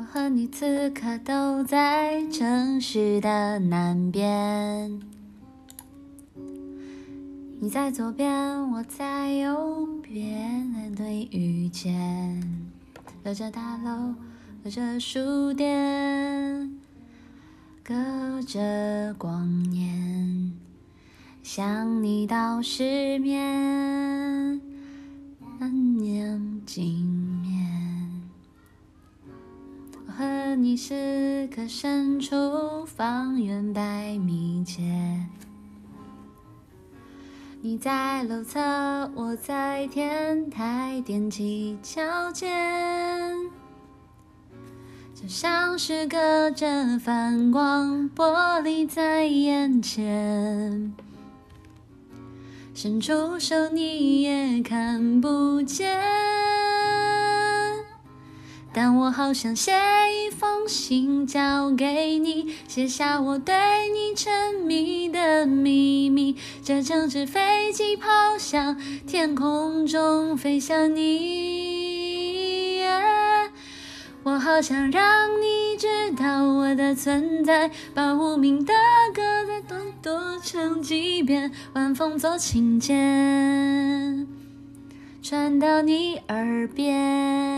我和你此刻都在城市的南边，你在左边，我在右边，对遇见，隔着大楼，隔着书店，隔着光年，想你到失眠，和你时刻身处方圆百米间，你在楼侧，我在天台，踮起脚尖，就像是隔着反光玻璃在眼前，伸出手你也看不见。但我好想写一封信交给你，写下我对你沉迷的秘密。这整只飞机抛向天空中，飞向你。我好想让你知道我的存在，把无名的歌再多多唱几遍，晚风做琴键，传到你耳边。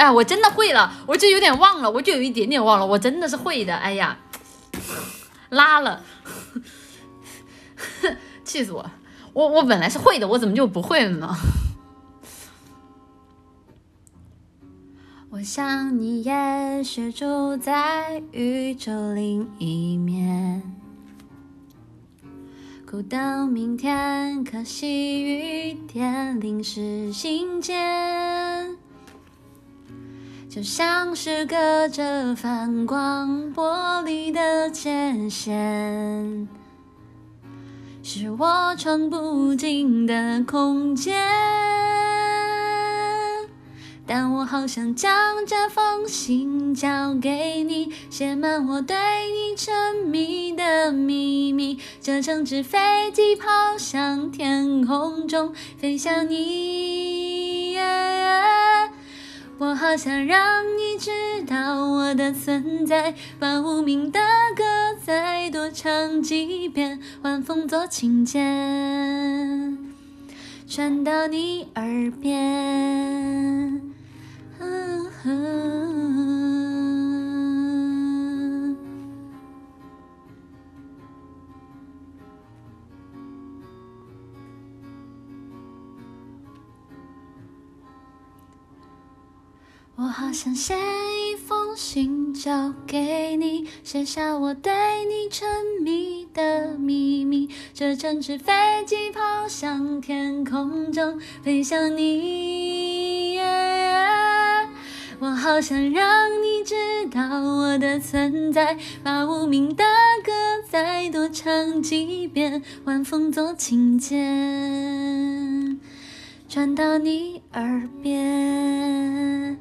呼！哎，我真的会了，我就有点忘了，我就有一点点忘了，我真的是会的。哎呀，拉了，气死我！我我本来是会的，我怎么就不会了呢？我想你也是住在宇宙另一面，苦等明天，可惜雨点淋湿心间，就像是隔着反光玻璃的界限，是我闯不进的空间。但我好想将这封信交给你，写满我对你沉迷的秘密。这成纸飞机抛向天空中，飞向你。好想让你知道我的存在，把无名的歌再多唱几遍，晚风做琴键，传到你耳边。我好想写一封信交给你，写下我对你沉迷的秘密。这整只飞机抛向天空中，飞向你。我好想让你知道我的存在，把无名的歌再多唱几遍，晚风做琴键，传到你耳边。